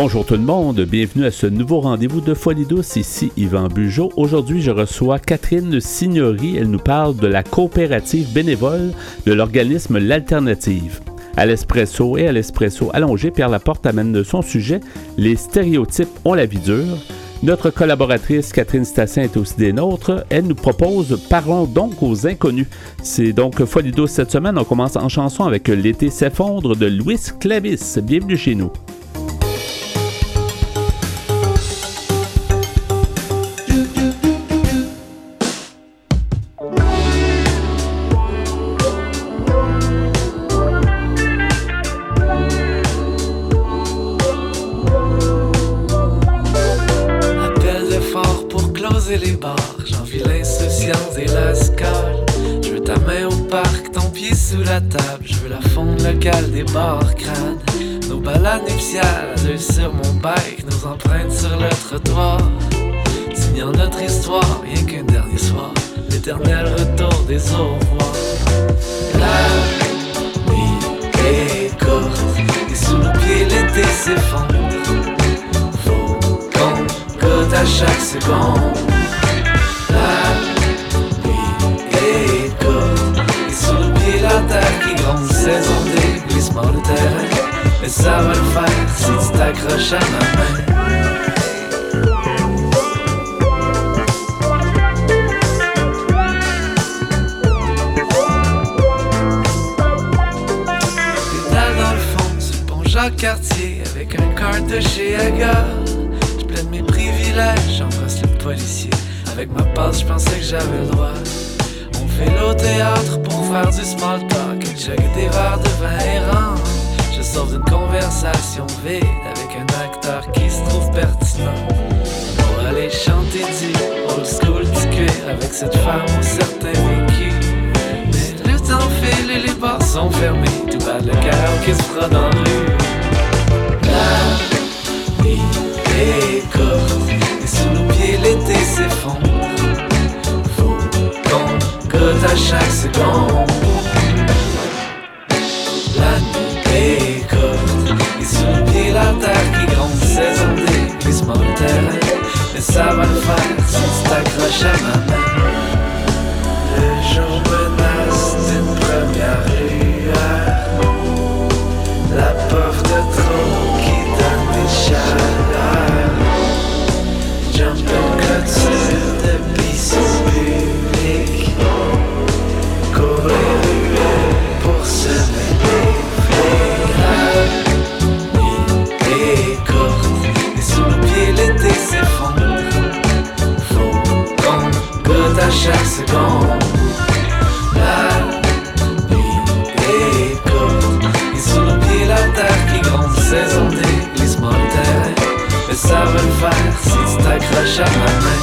Bonjour tout le monde, bienvenue à ce nouveau rendez-vous de Folie douce. Ici Yvan Bugeaud. Aujourd'hui, je reçois Catherine Signori. Elle nous parle de la coopérative bénévole de l'organisme L'Alternative. À l'espresso et à l'espresso allongé, Pierre Laporte amène de son sujet Les stéréotypes ont la vie dure. Notre collaboratrice Catherine Stassin est aussi des nôtres. Elle nous propose Parlons donc aux inconnus. C'est donc Folie douce cette semaine. On commence en chanson avec L'été s'effondre de Louis Clavis. Bienvenue chez nous. T'accroches à ma main. dans le fond sur le pont Jacques-Cartier avec un cart de chez Aga. Je plaide mes privilèges, j'embrasse le policier. Avec ma passe, je pensais que j'avais le droit. Fermés. Tout bas le cœur qui se fera dans la rue? La vie courte et sous nos pieds l'été s'effondre. Faut qu'on goûte à chaque seconde. la terre qui gronde, saison des glissements de terrain. Mais ça va le faire si tu t'accroches à main.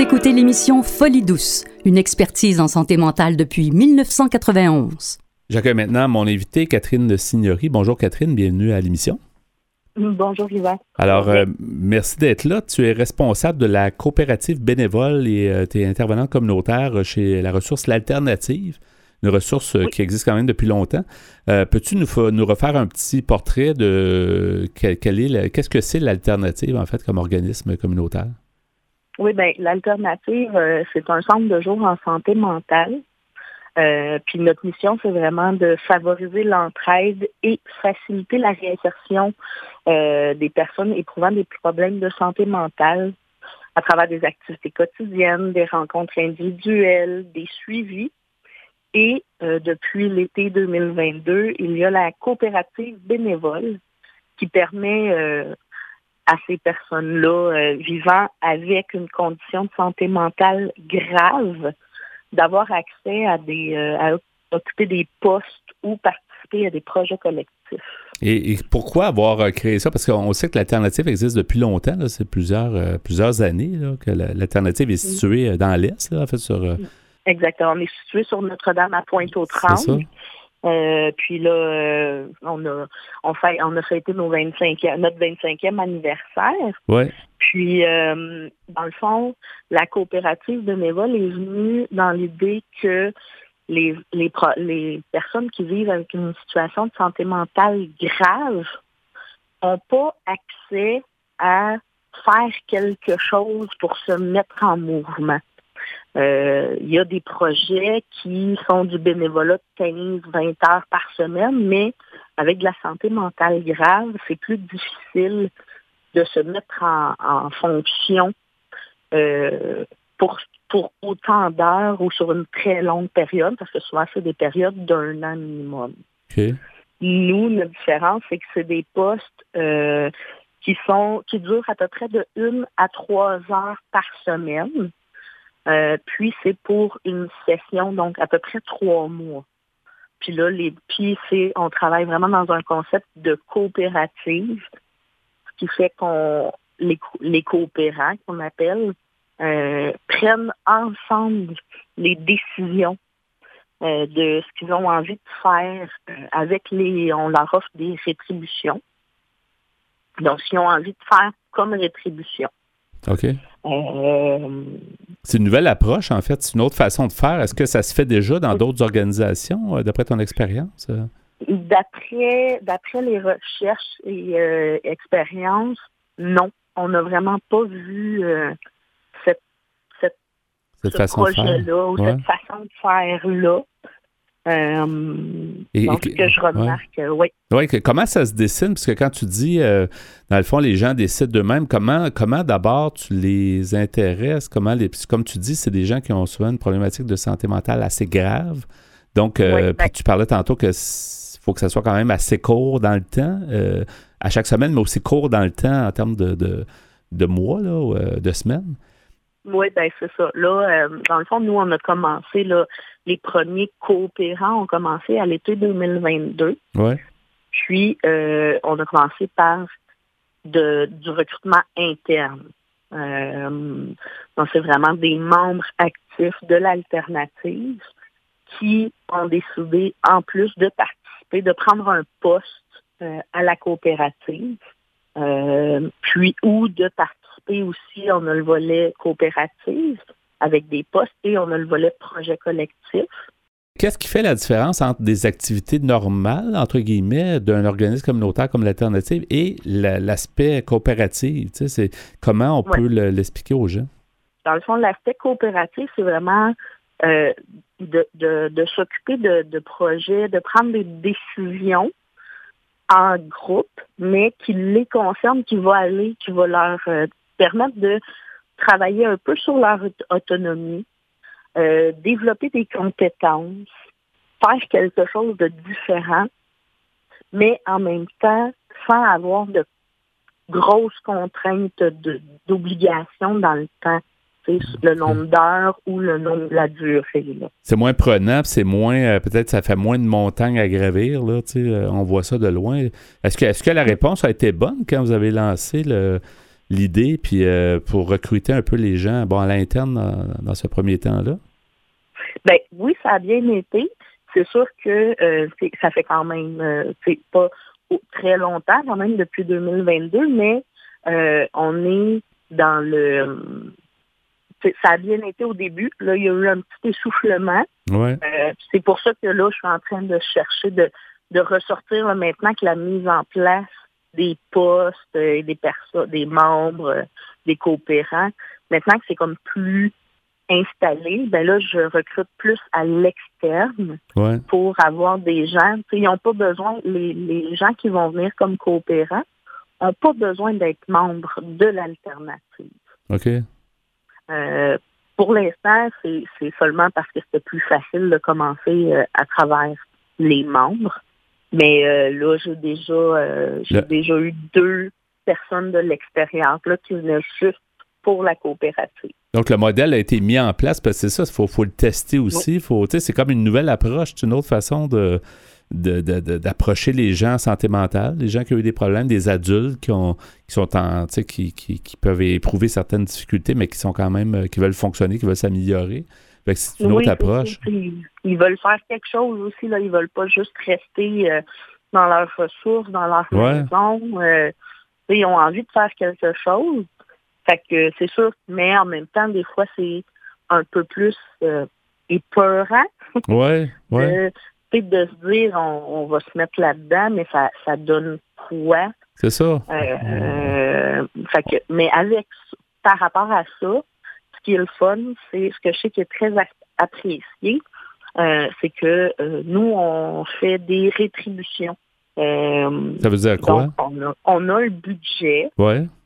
écoutez l'émission Folie douce, une expertise en santé mentale depuis 1991. J'accueille maintenant mon invité, Catherine Signori. Bonjour Catherine, bienvenue à l'émission. Bonjour Yvan. Alors, euh, merci d'être là. Tu es responsable de la coopérative bénévole et euh, tu es intervenante communautaire chez la ressource L'Alternative, une ressource euh, qui existe quand même depuis longtemps. Peux-tu nous, nous, refaire un petit portrait de qu'est-ce que c'est l'Alternative, en fait, comme organisme communautaire? Oui, ben l'alternative, euh, c'est un centre de jour en santé mentale. Euh, puis notre mission, c'est vraiment de favoriser l'entraide et faciliter la réinsertion euh, des personnes éprouvant des problèmes de santé mentale à travers des activités quotidiennes, des rencontres individuelles, des suivis. Et depuis l'été 2022, il y a la coopérative bénévole qui permet à ces personnes-là euh, vivant avec une condition de santé mentale grave d'avoir accès à des euh, à occuper des postes ou participer à des projets collectifs. Et, pourquoi avoir euh, créé ça? Parce qu'on sait que l'alternative existe depuis longtemps, c'est plusieurs, plusieurs années que l'alternative est située dans l'Est, en fait, sur Exactement. On est situé sur Notre-Dame à Pointe-aux-Trembles. Euh, puis là, euh, on a on fait on a fêté nos 25 notre 25e anniversaire. Ouais. Puis euh, dans le fond, la coopérative bénévole est venue dans l'idée que les, les, les personnes qui vivent avec une situation de santé mentale grave n'ont pas accès à faire quelque chose pour se mettre en mouvement. Euh, il y a des projets qui sont du bénévolat de 15-20 heures par semaine, mais avec de la santé mentale grave, c'est plus difficile de se mettre en, fonction euh, pour, pour autant d'heures ou sur une très longue période, parce que souvent c'est des périodes d'un an minimum. Nous, notre différence, c'est que c'est des postes euh, qui sont qui durent à peu près de une à trois heures par semaine. Euh, puis c'est pour une session, donc à peu près trois mois. Puis là, les puis c'est on travaille vraiment dans un concept de coopérative, ce qui fait qu'on les, les coopérants qu'on appelle euh, prennent ensemble les décisions euh, de ce qu'ils ont envie de faire avec les on leur offre des rétributions. Donc, s'ils ont envie de faire comme rétribution. OK. Euh, c'est une nouvelle approche, en fait. C'est une autre façon de faire. Est-ce que ça se fait déjà dans d'autres organisations, euh, d'après ton expérience? D'après, d'après les recherches et euh, expériences, non. On n'a vraiment pas vu cette, cette, cette façon de faire. ou cette façon de faire-là. Euh, donc, ce que je remarque, euh, oui. Oui, comment ça se dessine? Parce que quand tu dis, euh, dans le fond, les gens décident d'eux-mêmes, comment, comment d'abord tu les intéresses? Comment les, comme tu dis, c'est des gens qui ont souvent une problématique de santé mentale assez grave. Donc, ben tu parlais tantôt que faut que ça soit quand même assez court dans le temps, à chaque semaine, mais aussi court dans le temps en termes de, de, de mois, là, de semaines. Oui, ben c'est ça. Là, dans le fond, nous, on a commencé là, les premiers coopérants ont commencé à l'été 2022. Puis, euh, on a commencé par du recrutement interne. Euh, donc, c'est vraiment des membres actifs de l'alternative qui ont décidé, en plus de participer, de prendre un poste euh, à la coopérative, puis ou de participer aussi, on a le volet coopérative, avec des postes et on a le volet projet collectif. Qu'est-ce qui fait la différence entre des activités normales, entre guillemets, d'un organisme communautaire comme l'Alternative et l'aspect coopératif? Tu sais, c'est comment on peut l'expliquer aux gens? Dans le fond, l'aspect coopératif, c'est vraiment euh, de, s'occuper de, projets, de prendre des décisions en groupe, mais qui les concernent, qui va aller, qui va leur euh, permettre de travailler un peu sur leur autonomie, euh, développer des compétences, faire quelque chose de différent, mais en même temps sans avoir de grosses contraintes d'obligation dans le temps le nombre d'heures ou le nombre de la durée. C'est moins prenant, c'est moins, euh, peut-être ça fait moins de montagnes à gravir, là, euh, on voit ça de loin. Est-ce que, est-ce que la réponse a été bonne quand vous avez lancé le, l'idée, puis euh, pour recruter un peu les gens, bon, à l'interne dans, ce premier temps-là? Ben oui, ça a bien été. C'est sûr que euh, ça fait quand même, euh, c'est pas très longtemps, quand même depuis 2022, mais on est dans le ça a bien été au début. Là, il y a eu un petit essoufflement. Ouais. c'est pour ça que là, je suis en train de chercher de, de ressortir maintenant que la mise en place des postes et des personnes, des membres, euh, des coopérants. Maintenant que c'est comme plus installé, ben là, je recrute plus à l'externe pour avoir des gens. Ils n'ont pas besoin, les, les gens qui vont venir comme coopérants n'ont pas besoin d'être membres de l'alternative. OK. Euh, pour l'instant, c'est seulement parce que c'était plus facile de commencer euh, à travers les membres. Mais euh, là, j'ai déjà, euh, j'ai déjà eu deux personnes de l'expérience là, qui venaient juste pour la coopérative. Donc, le modèle a été mis en place, parce que c'est ça, il faut, faut, le tester aussi. Faut, c'est comme une nouvelle approche, c'est une autre façon de, d'approcher les gens en santé mentale, les gens qui ont eu des problèmes, des adultes qui, ont, qui sont en, qui, qui, qui, peuvent éprouver certaines difficultés, mais qui sont quand même, euh, qui veulent fonctionner, qui veulent s'améliorer. C'est une autre approche. Ils, veulent faire quelque chose aussi, là. Ils veulent pas juste rester euh, dans leurs ressources, dans leur maison. Euh, ils ont envie de faire quelque chose. Fait que c'est sûr, mais en même temps, des fois, c'est un peu plus euh, épeurant. Ouais, ouais. de se dire on, va se mettre là-dedans, mais ça, ça donne quoi? C'est ça. Fait que, mais avec par rapport à ça, ce qui est le fun, c'est ce que je sais qui est très apprécié, euh, c'est que euh, nous, on fait des rétributions. Euh, ça veut dire quoi? on, a, le budget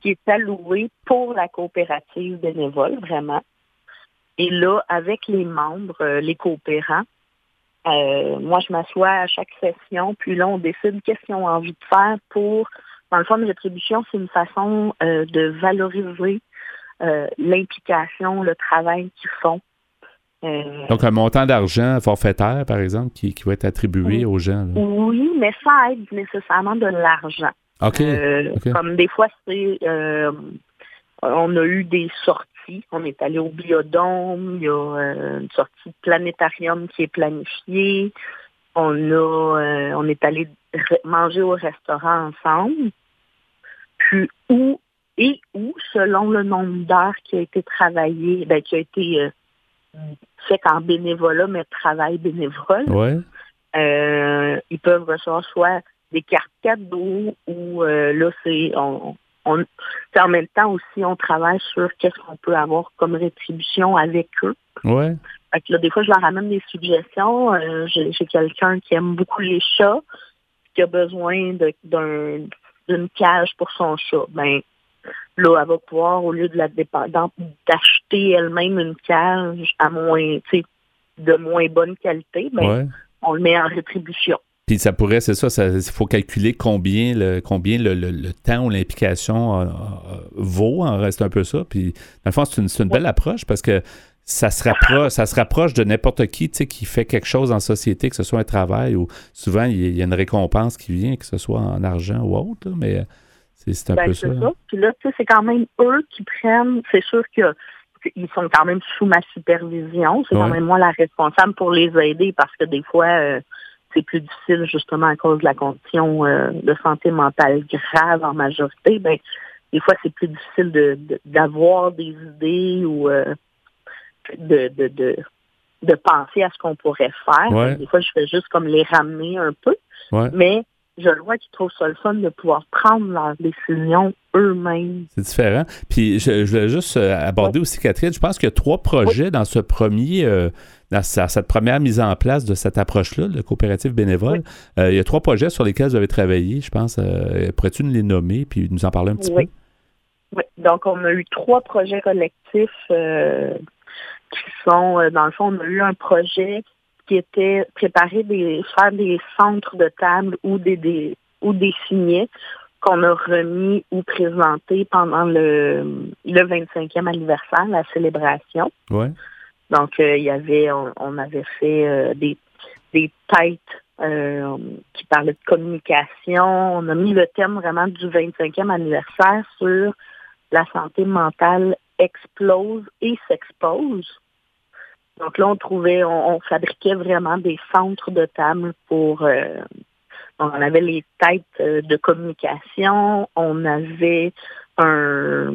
qui est alloué pour la coopérative bénévole, vraiment. Et là, avec les membres, les coopérants, moi, je m'assois à chaque session, puis là, on décide qu'est-ce qu'ils ont envie de faire pour... Dans le fond, de rétribution, c'est une façon de valoriser euh, l'implication, le travail qu'ils font. Euh, Donc, un montant d'argent forfaitaire, par exemple, qui, va être attribué aux gens. Oui, mais ça aide nécessairement de l'argent. Euh, OK. Comme des fois, c'est. on a eu des sorties. On est allé au biodôme. Il y a une sortie de planétarium qui est planifiée. On a, on est allé manger au restaurant ensemble. Puis, où et ou selon le nombre d'heures qui a été travaillé, ben, qui a été euh, fait en bénévolat, mais travail bénévole, euh, ils peuvent recevoir soit des cartes cadeaux ou euh, là, c'est on, on en même temps aussi, on travaille sur qu'est-ce qu'on peut avoir comme rétribution avec eux. Ouais. Fait là, des fois, je leur amène des suggestions. J'ai quelqu'un qui aime beaucoup les chats, qui a besoin d'une cage pour son chat. Ben, là, elle va pouvoir, au lieu de la d'acheter elle-même une cage à moins, de moins bonne qualité, ben, on le met en rétribution. Puis ça pourrait, c'est ça, il faut calculer combien le, combien le, temps ou l'implication euh, euh, vaut, en reste un peu ça. Puis, dans le fond, c'est une, belle approche parce que ça se rapproche, ça se rapproche de n'importe qui qui fait quelque chose en société, que ce soit un travail ou souvent il y, a une récompense qui vient, que ce soit en argent ou autre, mais c'est un ben, peu ça. Puis là, c'est quand même eux qui prennent, c'est sûr qu'ils sont quand même sous ma supervision. C'est quand même moi la responsable pour les aider parce que des fois, euh, c'est plus difficile justement à cause de la condition euh, de santé mentale grave en majorité. Ben, des fois, c'est plus difficile de d'avoir des idées ou euh, de, de, de, de, penser à ce qu'on pourrait faire. Des fois, je fais juste comme les ramener un peu. Mais je vois qu'ils trouvent ça le fun de pouvoir prendre leurs décisions eux-mêmes. C'est différent. Puis je, je voulais juste euh, aborder aussi, Catherine, je pense qu'il y a trois projets dans ce premier, euh, dans cette première mise en place de cette approche-là, de coopérative bénévole. Euh, il y a trois projets sur lesquels vous avez travaillé, je pense. Pourrais-tu nous les nommer puis nous en parler un petit peu? Oui. Donc, on a eu trois projets collectifs qui sont, dans le fond, on a eu un projet qui était préparer des faire des centres de table ou des, des ou des signets qu'on a remis ou présentés pendant le, le 25e anniversaire, la célébration. Ouais. Donc, euh, il y avait, on, avait fait euh, des, des têtes euh, qui parlaient de communication. On a mis le thème vraiment du 25e anniversaire sur la santé mentale explose et s'expose. Donc là, on trouvait, on, fabriquait vraiment des centres de table pour. Euh, on avait les têtes euh, de communication, on avait un,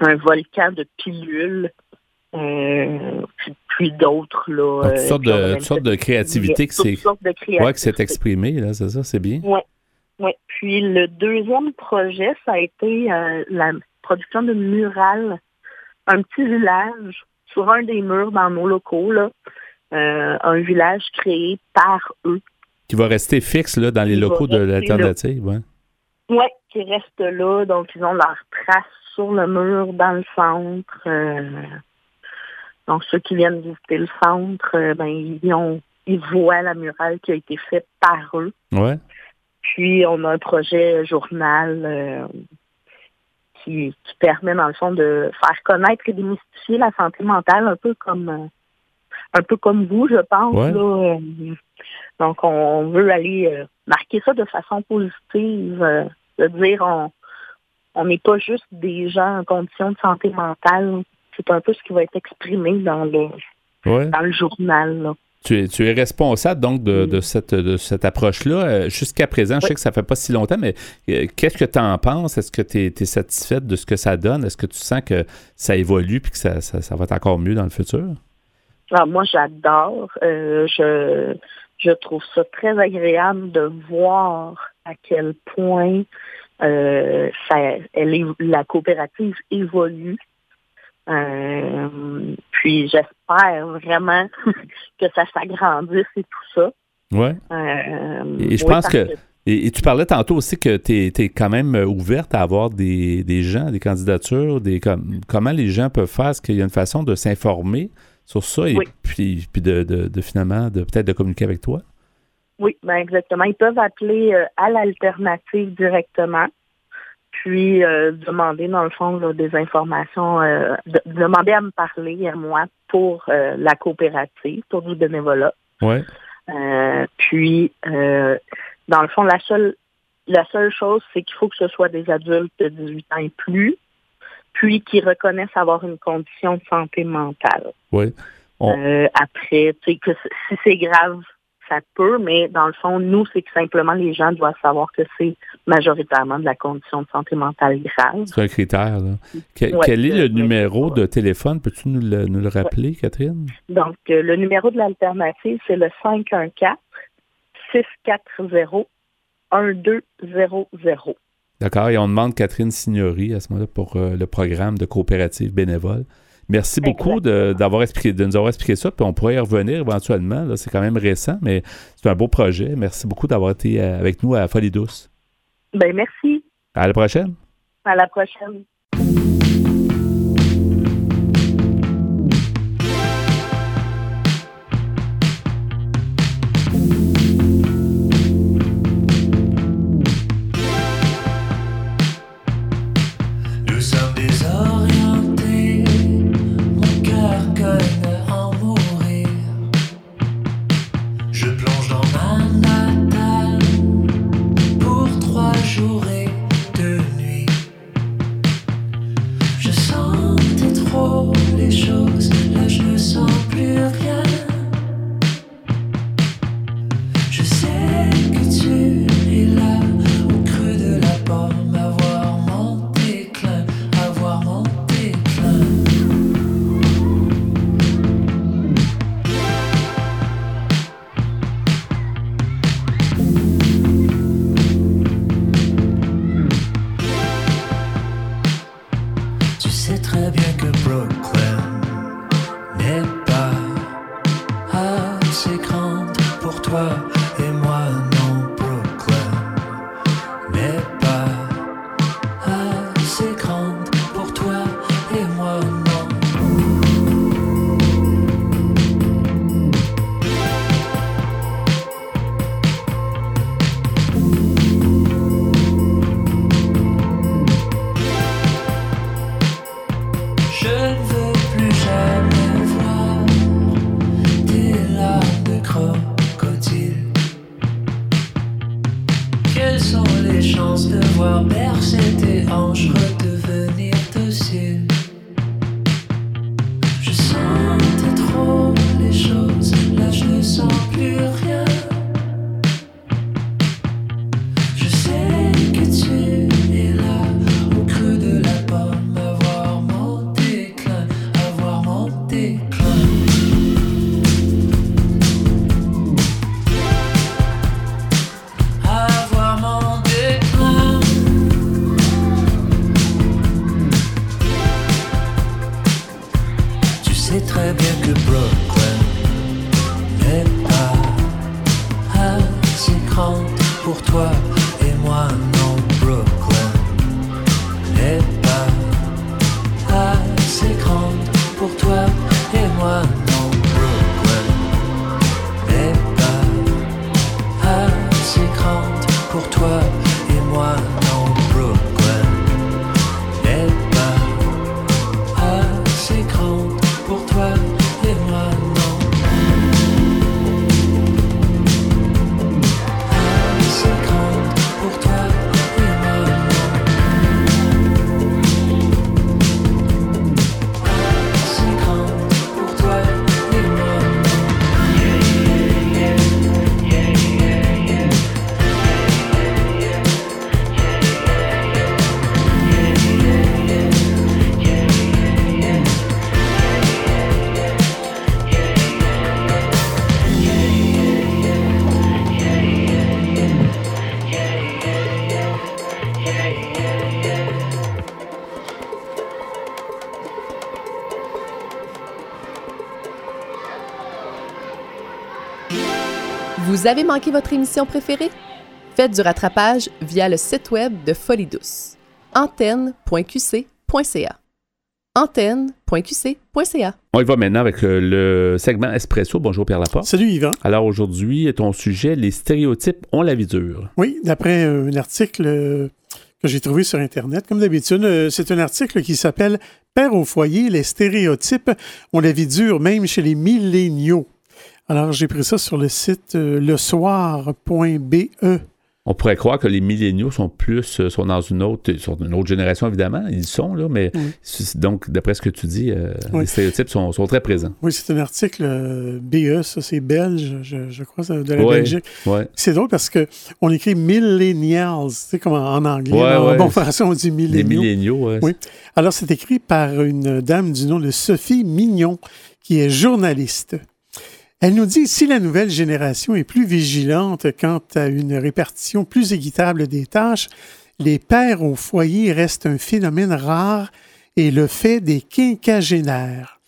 un volcan de pilules, euh, puis, d'autres là. toutes, sortes de, toutes sortes de créativité qui s'est ouais, que exprimée là, c'est ça, c'est bien. Oui. Ouais. Puis le deuxième projet, ça a été la production de murales, un petit village sur un des murs dans nos locaux, là, euh, un village créé par eux. Qui va rester fixe là, dans les locaux de l'alternative, oui. Oui, qui reste là. Donc, ils ont leur trace sur le mur dans le centre. Euh, donc, ceux qui viennent visiter le centre, euh, ben, ils, ont, ils voient la murale qui a été faite par eux. Ouais. Puis, on a un projet journal qui, permet, dans le fond, de faire connaître et démystifier la santé mentale, un peu comme euh, un peu comme vous, je pense. Euh. donc, on veut aller euh, marquer ça de façon positive, de dire on on n'est pas juste des gens en condition de santé mentale. C'est un peu ce qui va être exprimé dans le dans le journal. Tu es, tu es, responsable donc de, de cette, de cette approche-là. Jusqu'à présent, je sais que ça fait pas si longtemps, mais qu'est-ce que tu en penses? Est-ce que tu es, satisfaite de ce que ça donne? Est-ce que tu sens que ça évolue et que ça, ça, va être encore mieux dans le futur? Alors, ah, moi, j'adore. je, je trouve ça très agréable de voir à quel point euh, ça, elle la coopérative évolue. Euh, puis j'espère vraiment que ça s'agrandisse et tout ça. Ouais. Euh, et je pense que, Et, tu parlais tantôt aussi que tu es, quand même ouverte à avoir des, gens, des candidatures, des comment les gens peuvent faire? Est-ce qu'il y a une façon de s'informer sur ça et puis, puis de, de, finalement de peut-être de communiquer avec toi? Oui, ben exactement. Ils peuvent appeler euh, à l'alternative directement, puis euh, demander, dans le fond, des informations, euh, demander à me parler à moi pour la coopérative, pour du bénévolat. Ouais. puis, dans le fond, la seule la seule chose, c'est qu'il faut que ce soit des adultes de 18 ans et plus, puis qui reconnaissent avoir une condition de santé mentale. Oui. après, tu sais, que si c'est grave, ça peut, mais dans le fond, nous, c'est que simplement les gens doivent savoir que c'est majoritairement de la condition de santé mentale grave. C'est un critère. Là. quel est le numéro de téléphone? Peux-tu nous le, rappeler, Catherine? Donc, euh, le numéro de l'alternative, c'est le 514 640 1200. D'accord. Et on demande Catherine Signori à ce moment-là pour euh, le programme de coopérative bénévole. Merci beaucoup de, d'avoir expliqué, de nous avoir expliqué ça, puis on pourrait y revenir éventuellement. c'est quand même récent, mais c'est un beau projet. Merci beaucoup d'avoir été euh, avec nous à Folie Douce. Ben, merci. À la prochaine. À la prochaine. pour toi. Vous avez manqué votre émission préférée? Faites du rattrapage via le site web de Folie Douce. antenne.qc.ca antenne.qc.ca On y va maintenant avec euh, le segment Espresso. Bonjour Pierre Laporte. Salut Yvan. Alors aujourd'hui, ton sujet, les stéréotypes ont la vie dure. Oui, d'après un article euh, que j'ai trouvé sur Internet, comme d'habitude, euh, c'est un article qui s'appelle Père au foyer, les stéréotypes ont la vie dure même chez les milléniaux. Alors j'ai pris ça sur le site lesoir.be on pourrait croire que les milléniaux sont plus euh, sont dans une autre sont une autre génération évidemment. Ils sont là mais donc d'après ce que tu dis euh, les stéréotypes sont, très présents. Oui c'est un article euh, BE ça c'est belge je, crois de la Belgique. c'est drôle parce que on écrit millennials tu sais comme en, anglais en bon français on dit milléniaux. Les milléniaux oui. alors c'est écrit par une dame du nom de Sophie Mignon qui est journaliste elle nous dit si la nouvelle génération est plus vigilante quant à une répartition plus équitable des tâches, les pères au foyer restent un phénomène rare et le fait des quinquagénaires.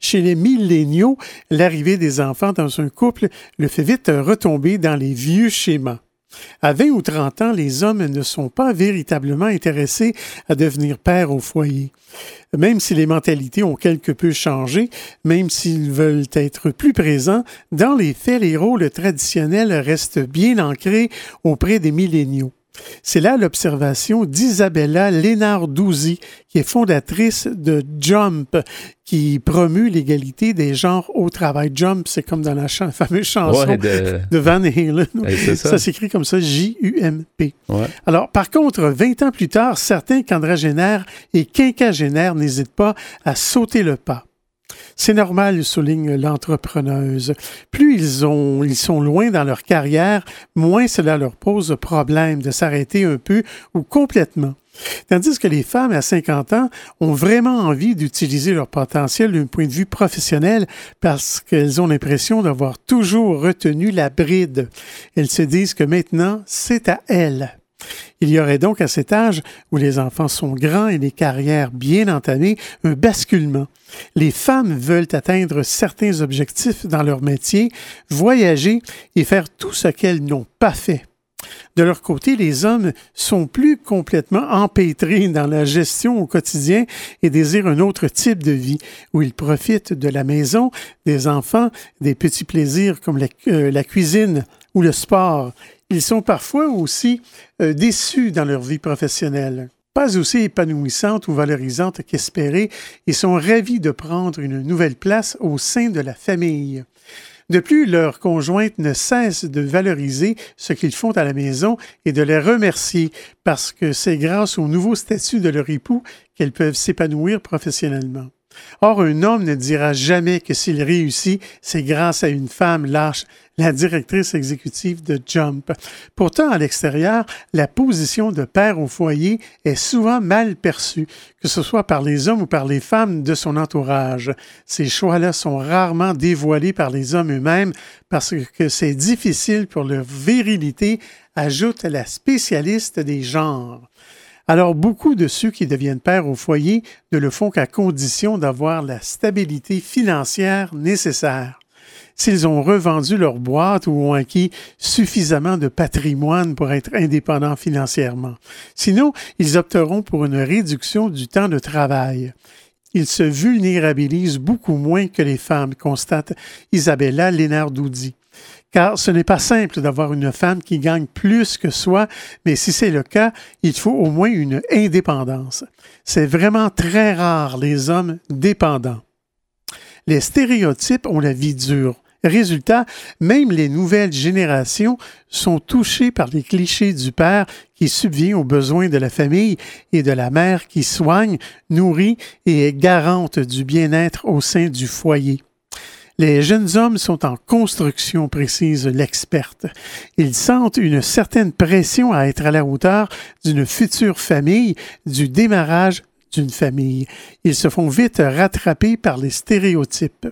Chez les milléniaux, l'arrivée des enfants dans un couple le fait vite retomber dans les vieux schémas. À 20 ou 30 ans, les hommes ne sont pas véritablement intéressés à devenir pères au foyer. Même si les mentalités ont quelque peu changé, même s'ils veulent être plus présents, dans les faits, les rôles traditionnels restent bien ancrés auprès des milléniaux. C'est là l'observation d'Isabella Lénardouzi, qui est fondatrice de Jump, qui promue l'égalité des genres au travail. Jump, c'est comme dans la fameuse chanson de... Van Halen. ça, s'écrit comme ça, J-U-M-P. Alors, par contre, 20 ans plus tard, certains quadragénaires et quinquagénaires n'hésitent pas à sauter le pas. C'est normal, souligne l'entrepreneuse. Plus ils, ont, ils sont loin dans leur carrière, moins cela leur pose problème de s'arrêter un peu ou complètement. Tandis que les femmes à 50 ans ont vraiment envie d'utiliser leur potentiel d'un point de vue professionnel parce qu'elles ont l'impression d'avoir toujours retenu la bride. Elles se disent que maintenant, c'est à elles. Il y aurait donc à cet âge où les enfants sont grands et les carrières bien entamées un basculement. Les femmes veulent atteindre certains objectifs dans leur métier, voyager et faire tout ce qu'elles n'ont pas fait. De leur côté, les hommes sont plus complètement empêtrés dans la gestion au quotidien et désirent un autre type de vie où ils profitent de la maison, des enfants, des petits plaisirs comme la, euh, cuisine ou le sport. Ils sont parfois aussi euh, déçus dans leur vie professionnelle pas aussi épanouissante ou valorisante qu'espérée et sont ravis de prendre une nouvelle place au sein de la famille. De plus, leurs conjointes ne cessent de valoriser ce qu'ils font à la maison et de les remercier parce que c'est grâce au nouveau statut de leur époux qu'elles peuvent s'épanouir professionnellement. Or, un homme ne dira jamais que s'il réussit, c'est grâce à une femme lâche, la directrice exécutive de Jump. Pourtant, à l'extérieur, la position de père au foyer est souvent mal perçue, que ce soit par les hommes ou par les femmes de son entourage. Ces choix-là sont rarement dévoilés par les hommes eux-mêmes parce que c'est difficile pour leur virilité, ajoute la spécialiste des genres. Alors, beaucoup de ceux qui deviennent pères au foyer ne le font qu'à condition d'avoir la stabilité financière nécessaire. S'ils ont revendu leur boîte ou ont acquis suffisamment de patrimoine pour être indépendants financièrement. Sinon, ils opteront pour une réduction du temps de travail. Ils se vulnérabilisent beaucoup moins que les femmes, constate Isabella Lénard-Doudy car ce n'est pas simple d'avoir une femme qui gagne plus que soi, mais si c'est le cas, il faut au moins une indépendance. C'est vraiment très rare les hommes dépendants. Les stéréotypes ont la vie dure. Résultat, même les nouvelles générations sont touchées par les clichés du père qui subvient aux besoins de la famille et de la mère qui soigne, nourrit et est garante du bien-être au sein du foyer. Les jeunes hommes sont en construction, précise l'experte. Ils sentent une certaine pression à être à la hauteur d'une future famille, du démarrage d'une famille. Ils se font vite rattraper par les stéréotypes.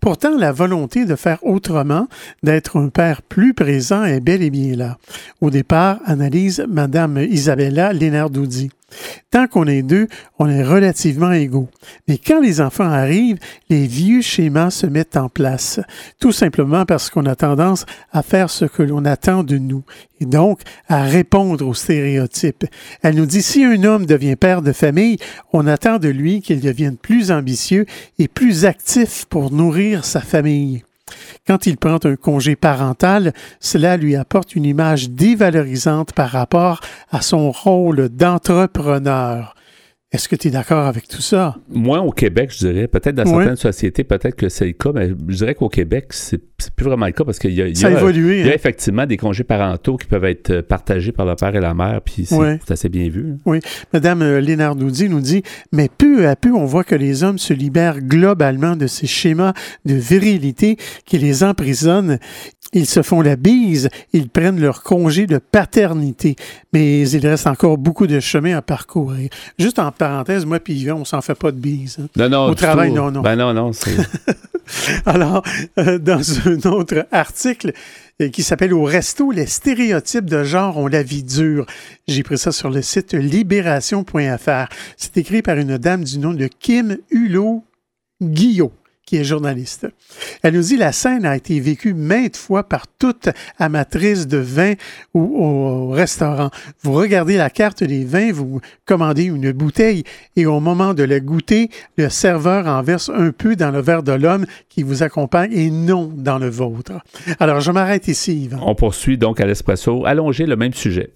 Pourtant, la volonté de faire autrement, d'être un père plus présent est bel et bien là. Au départ, analyse Madame Isabella Lénardoudy. Tant qu'on est deux, on est relativement égaux. Mais quand les enfants arrivent, les vieux schémas se mettent en place, tout simplement parce qu'on a tendance à faire ce que l'on attend de nous et donc à répondre aux stéréotypes. Elle nous dit si un homme devient père de famille, on attend de lui qu'il devienne plus ambitieux et plus actif pour nourrir sa famille. Quand il prend un congé parental, cela lui apporte une image dévalorisante par rapport à son rôle d'entrepreneur. Est-ce que tu es d'accord avec tout ça? Moi, au Québec, je dirais, peut-être dans certaines sociétés, peut-être que c'est le cas, mais je dirais qu'au Québec, c'est plus vraiment le cas parce qu'il y y a, y hein? effectivement des congés parentaux qui peuvent être partagés par le père et la mère, puis c'est assez bien vu. hein. Oui. Madame euh, Lénardoudy nous dit, mais peu à peu, on voit que les hommes se libèrent globalement de ces schémas de virilité qui les emprisonnent. Ils se font la bise, ils prennent leur congé de paternité, mais il reste encore beaucoup de chemin à parcourir. Juste en parenthèse, moi puis Yvan, on s'en fait pas de bise. hein. Non, non, Au travail, tout. non, non. Ben non, non, c'est... Alors, euh, dans un autre article euh, qui s'appelle Au resto, les stéréotypes de genre ont la vie dure. J'ai pris ça sur le site libération.fr. C'est écrit par une dame du nom de Kim Hulot Guillot qui est journaliste. Elle nous dit la scène a été vécue maintes fois par toute amatrice de vin ou au restaurant. Vous regardez la carte des vins, vous commandez une bouteille et au moment de la goûter, le serveur en verse un peu dans le verre de l'homme qui vous accompagne et non dans le vôtre. Alors, je m'arrête ici, Yvan. On poursuit donc à l'espresso, allonger le même sujet.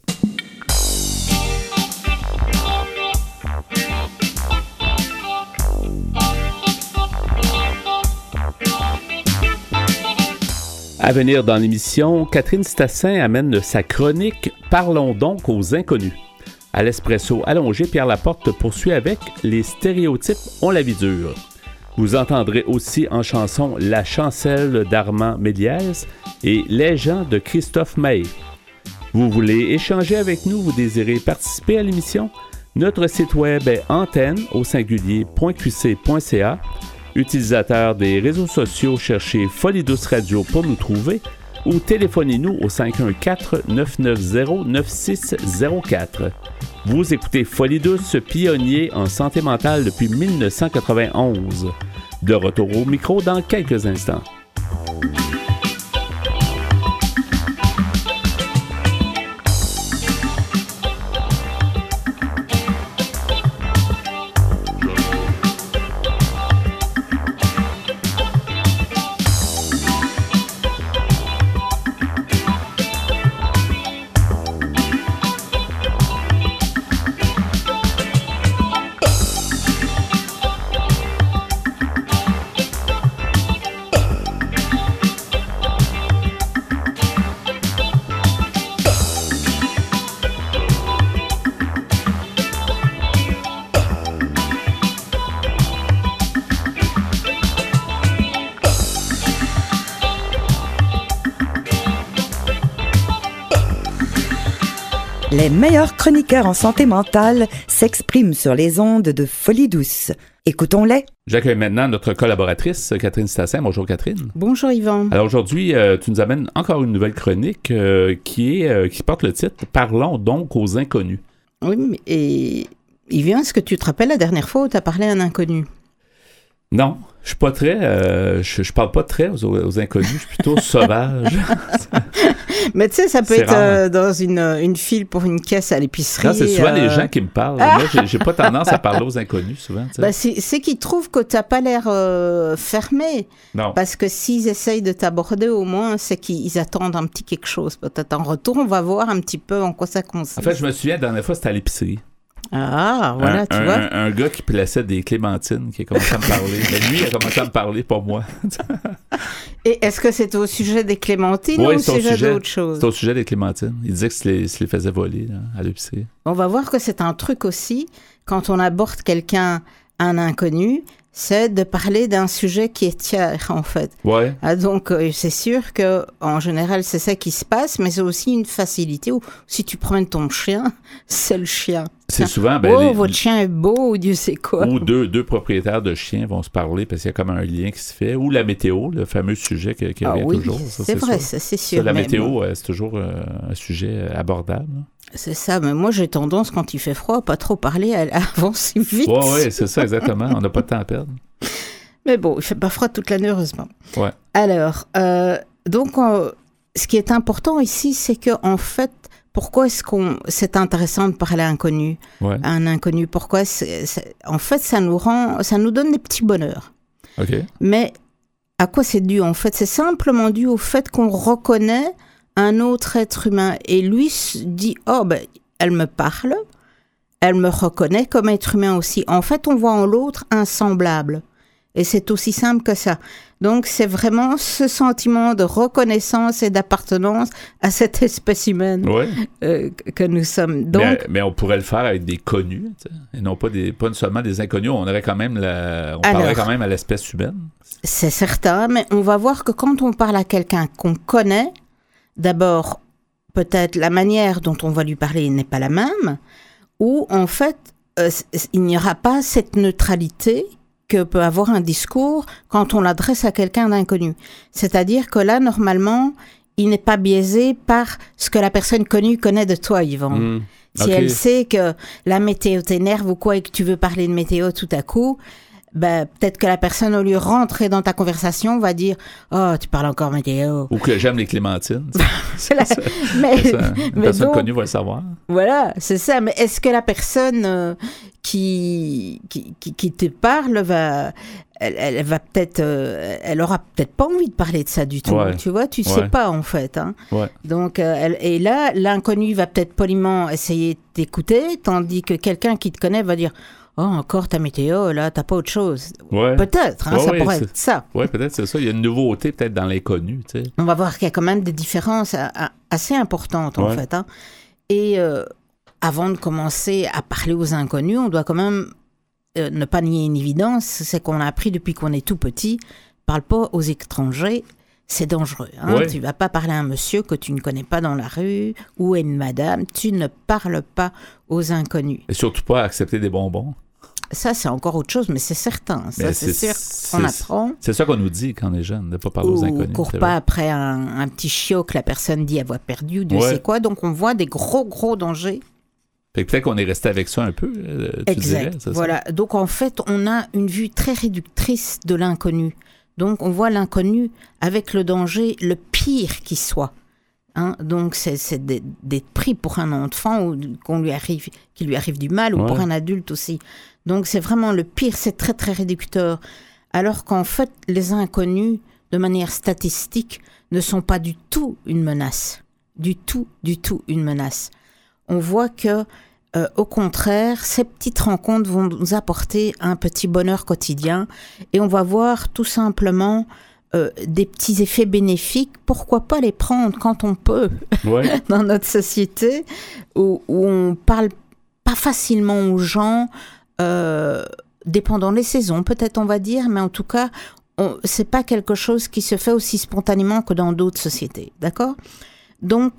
À venir dans l'émission, Catherine Stassin amène sa chronique Parlons donc aux inconnus. À l'espresso allongé, Pierre Laporte poursuit avec Les stéréotypes ont la vie dure. Vous entendrez aussi en chanson La chancelle d'Armand Méliès et Les gens de Christophe May. Vous voulez échanger avec nous, vous désirez participer à l'émission? Notre site web est antenne au singulier.qc.ca. Utilisateur des réseaux sociaux, cherchez Folie Douce Radio pour nous trouver ou téléphonez-nous au 514-990-9604. Vous écoutez Folie Douce, pionnier en santé mentale depuis 1991. De retour au micro dans quelques instants. Les meilleurs chroniqueurs en santé mentale s'expriment sur les ondes de Folie Douce. Écoutons-les. J'accueille maintenant notre collaboratrice, Catherine Stassin. Bonjour Catherine. Bonjour Yvan. Alors aujourd'hui, euh, tu nous amènes encore une nouvelle chronique euh, qui, est, euh, qui porte le titre Parlons donc aux inconnus. Oui, mais et Yvan, est-ce que tu te rappelles la dernière fois où tu as parlé à un inconnu? Non, je suis pas très. euh, je, je parle pas très aux, aux inconnus, je suis plutôt sauvage. Mais tu sais, ça peut être euh, dans une, une file pour une caisse à l'épicerie. Non, c'est souvent euh, les gens qui me parlent. Moi, j'ai- pas tendance à parler aux inconnus souvent. bah, c'est qu'ils trouvent que tu n'as pas l'air euh, fermé. non. Parce que s'ils essayent de t'aborder, au moins, c'est qu'ils attendent un petit quelque chose. Peut-être en retour, on va voir un petit peu en quoi ça consiste. En fait, je me souviens, la dernière fois, c'était à l'épicerie. Ah, voilà, un, tu un- vois. Un, un gars qui plaçait des clémentines qui a commencé à me parler. Mais lui, il a commencé à me parler, pas moi. Et est-ce que c'était au sujet des clémentines ou au c'est sujet sujet- d'autre chose C'était au sujet des clémentines. Il disait que se les, se les faisait voler là, à l'épicerie. On va voir que c'est un truc aussi, quand on aborde quelqu'un, un inconnu, c'est de parler d'un sujet qui est tiers, en fait. Ouais. Ah, donc, euh, c'est sûr que en général, c'est ça qui se passe, mais c'est aussi une facilité où si tu promènes ton chien, c'est le chien. C'est souvent. Ben, oh, les- votre chien est beau, Dieu sait quoi. ou deux, deux propriétaires de chiens vont se parler parce qu'il y a comme un lien qui se fait. Ou la météo, le fameux sujet qui, qui Ah revient oui, toujours. ça, c'est vrai, ça c'est Ça, sûr. la mais météo, euh, c'est toujours euh, un sujet euh, abordable. là. c'est ça, mais moi j'ai tendance, quand il fait froid, à pas trop parler, à à avancer vite. Ouais, ouais, c'est ça, exactement. On n'a pas de temps à perdre. Mais bon, il fait pas froid toute l'année, heureusement. Ouais. Alors, euh, donc, ce qui est important ici, c'est que en fait, pourquoi est-ce qu'on c'est intéressant de parler à un inconnu, Ouais. à un inconnu? Pourquoi En fait, ça nous rend, ça nous donne des petits bonheurs. OK. Mais à quoi c'est dû En fait, c'est simplement dû au fait qu'on reconnaît un autre être humain et lui dit oh ben elle me parle, elle me reconnaît comme être humain aussi. En fait, on voit en l'autre un semblable. Et c'est aussi simple que ça. Donc, c'est vraiment ce sentiment de reconnaissance et d'appartenance à cette espèce humaine Ouais. euh, que nous sommes. Donc, mais, mais on pourrait le faire avec des connus, et non pas, des, pas seulement des inconnus. On aurait quand même la, on parlerait quand même à l'espèce humaine. C'est certain, mais on va voir que quand on parle à quelqu'un qu'on connaît, d'abord, peut-être la manière dont on va lui parler n'est pas la même, ou en fait, euh, il n'y aura pas cette neutralité que peut avoir un discours quand on l'adresse à quelqu'un d'inconnu. C'est-à-dire que là, normalement, il n'est pas biaisé par ce que la personne connue connaît de toi, Yvan. Hmm. Si elle sait que la météo t'énerve ou quoi et que tu veux parler de météo tout à coup, ben, peut-être que la personne, au lieu de rentrer dans ta conversation, va dire Oh, tu parles encore météo. Ou que j'aime les clémentines. C'est la- mais, Ça, une mais personne donc, connue va le savoir. voilà, c'est ça. Mais est-ce que la personne euh, qui, qui, qui, qui te parle va. Elle, elle va peut-être. euh, elle aura peut-être pas envie de parler de ça du tout. Ouais. Tu vois, tu sais Ouais. pas, en fait. Hein. Ouais. Donc, euh, elle- et là, l'inconnu va peut-être poliment essayer de t'écouter, tandis que quelqu'un qui te connaît va dire Oh, encore ta météo, là, t'as pas autre chose. Ouais. Peut-être, hein, Ouais, ça ouais, pourrait être ça. Ouais, peut-être c'est ça. Il y a une nouveauté peut-être dans l'inconnu, tu sais. On va voir qu'il y a quand même des différences a- a- assez importantes, en fait. hein. Et euh, avant de commencer à parler aux inconnus, on doit quand même euh, ne pas nier une évidence c'est qu'on a appris depuis qu'on est tout petit parle pas aux étrangers. C'est dangereux. Hein? Ouais. Tu vas pas parler à un monsieur que tu ne connais pas dans la rue ou à une madame. Tu ne parles pas aux inconnus. Et surtout pas accepter des bonbons. Ça, c'est encore autre chose, mais c'est certain. Ça, c'est sûr qu'on apprend. C'est ça qu'on nous dit quand on est jeune, de ne pas parler aux inconnus. court c'est pas vrai. après un, un petit chiot que la personne dit à voix perdue ou Dieu Ouais. sait quoi. Donc on voit des gros, gros dangers. Peut-être qu'on est resté avec ça un peu, euh, tu dirais. exact. c'est ça? Voilà. Donc en fait, on a une vue très réductrice de l'inconnu. Donc on voit l'inconnu avec le danger le pire qui soit. Hein, donc c'est d'être d'être pris pour un enfant ou qu'on lui arrive, qu'il lui arrive du mal ou Ouais. pour un adulte aussi. Donc c'est vraiment le pire, c'est très très réducteur. Alors qu'en fait, les inconnus, de manière statistique, ne sont pas du tout une menace. Du tout, du tout une menace. On voit que, euh, au contraire, ces petites rencontres vont nous apporter un petit bonheur quotidien et on va voir tout simplement euh, des petits effets bénéfiques. Pourquoi pas les prendre quand on peut Ouais. dans notre société où, où on parle pas facilement aux gens, euh, dépendant des saisons, peut-être on va dire, mais en tout cas, c'est pas quelque chose qui se fait aussi spontanément que dans d'autres sociétés, d'accord? Donc,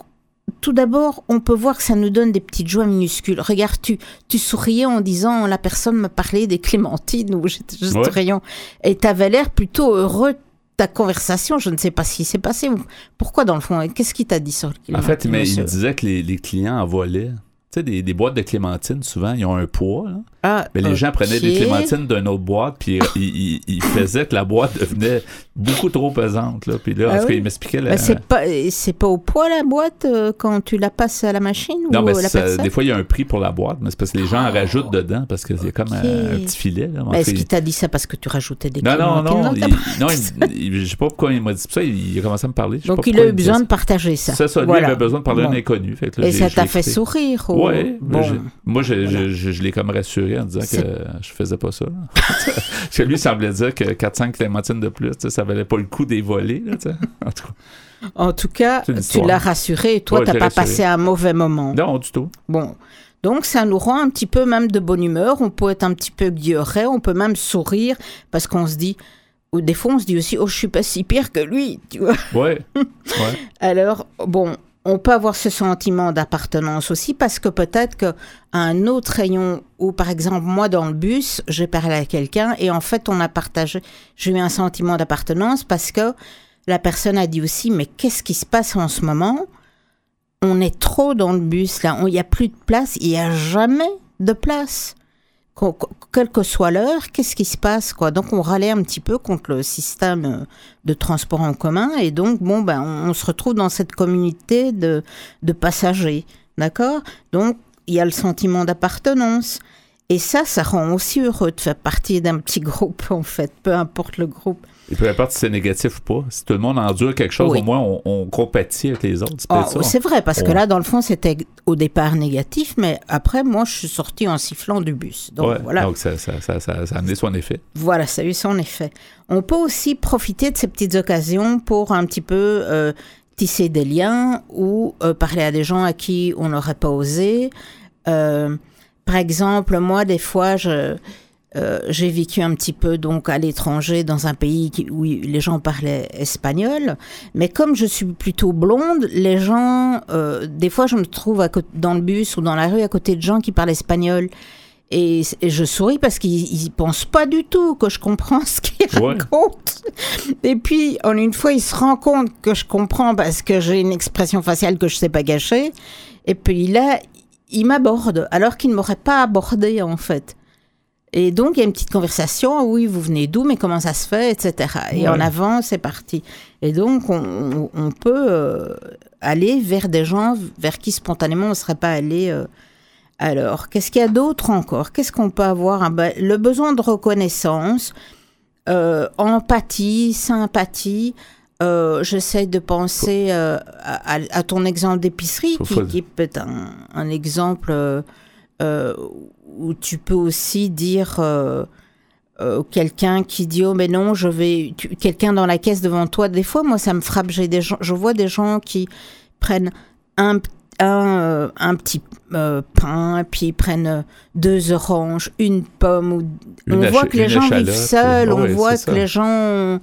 tout d'abord, on peut voir que ça nous donne des petites joies minuscules. Regarde, tu, tu souriais en disant la personne me parlait des clémentines ou j'étais juste Ouais. rayon, et tu avais l'air plutôt heureux de ta conversation. Je ne sais pas ce qui s'est passé. ou- Pourquoi dans le fond Qu'est-ce qu'il t'a dit sur le En fait, mais il monsieur disait que les, les clients en volaient. Tu sais, des, des boîtes de clémentines, souvent, ils ont un poids. là. Ah, Mais les gens prenaient des clémentines d'une autre boîte, puis ils il, il faisaient que la boîte devenait beaucoup trop pesante. Là. Puis là, en Ah tout cas, oui? il m'expliquait... la- Bah, c'est pas c'est pas au poids la boîte euh, quand tu la passes à la machine Non, ou mais euh, la ça- personne? des fois, il y a un prix pour la boîte, mais c'est parce que les gens en Ah. rajoutent dedans, parce qu'il y a comme un, petit filet. Là, En Mais Est-ce qu'il t'a dit ça parce que tu rajoutais des Non, non, non. Il, non, il, il- je sais pas pourquoi il m'a dit ça. Il, il a commencé à me parler. Donc il a eu besoin de partager ça. C'est ça, lui Voilà. avait besoin de parler à un inconnu. Et ça t'a fait sourire ou... Ouais, bon. moi, je, Voilà. je, je- je l'ai comme rassuré en disant que je faisais pas ça. Parce que lui, semblait dire que 400 clémentines de plus, ça valait pas le coup des volets. Là, en tout cas, En tout cas, C'est une tu l'as rassuré et toi, Ouais, t'as pas rassuré. passé un mauvais moment. non, du tout. Bon. Donc, ça nous rend un petit peu même de bonne humeur. On peut être un petit peu guilleret, on peut même sourire parce qu'on se dit, ou des fois, on se dit aussi, oh, je suis pas si pire que lui, tu vois. Ouais. ouais. Alors, bon, on peut avoir ce sentiment d'appartenance aussi parce que peut-être qu'à un autre rayon où, par exemple, moi dans le bus, j'ai parlé à quelqu'un et en fait, on a partagé, j'ai eu un sentiment d'appartenance parce que la personne a dit aussi, mais qu'est-ce qui se passe en ce moment? On est trop dans le bus, là, il n'y a plus de place, il n'y a jamais de place. Quelle que soit l'heure, qu'est-ce qui se passe quoi. Donc on râlait un petit peu contre le système de transport en commun. Et donc bon ben on, se retrouve dans cette communauté de, de passagers, d'accord? Donc il y a le sentiment d'appartenance. Et ça, ça rend aussi heureux de faire partie d'un petit groupe en fait, peu importe le groupe. Et peu importe si c'est négatif ou pas, si tout le monde endure quelque chose, au moins on, compatit avec les autres. C'est oh, vrai, parce que là, dans le fond, c'était au départ négatif, mais après, moi, je suis sorti en sifflant du bus. Donc, voilà. donc ça, ça, ça, ça, a amené son effet. Voilà, ça a eu son effet. On peut aussi profiter de ces petites occasions pour un petit peu euh, tisser des liens ou euh, parler à des gens à qui on n'aurait pas osé. Euh, par exemple, moi, des fois, je euh, j'ai vécu un petit peu donc à l'étranger dans un pays où les gens parlaient espagnol, mais comme je suis plutôt blonde, les gens, euh, des fois je me trouve dans le bus ou dans la rue à côté de gens qui parlent espagnol. Et, je souris parce qu'ils pensent pas du tout que je comprends ce qu'ils racontent. Et puis, en une fois, ils se rendent compte que je comprends parce que j'ai une expression faciale que je sais pas gâcher. Et puis là, ils m'abordent alors qu'ils ne m'auraient pas abordé en fait. Et donc, il y a une petite conversation, oui, vous venez d'où, mais comment ça se fait, etc. Et en avant, c'est parti. Et donc, on, peut euh, aller vers des gens vers qui spontanément on ne serait pas allé. Euh. alors, qu'est-ce qu'il y a d'autre encore? Qu'est-ce qu'on peut avoir? Ben, Le besoin de reconnaissance, euh, empathie, sympathie. J'essaie de penser à, ton exemple d'épicerie, qui, peut être un, un exemple où tu peux aussi dire euh, euh, quelqu'un qui dit oh mais non je vais quelqu'un dans la caisse devant toi des fois moi ça me frappe j'ai des gens je vois des gens qui prennent un un, euh, un petit pain, puis ils prennent deux oranges, une pomme. Ou... on voit que les gens vivent seuls, on voit que les gens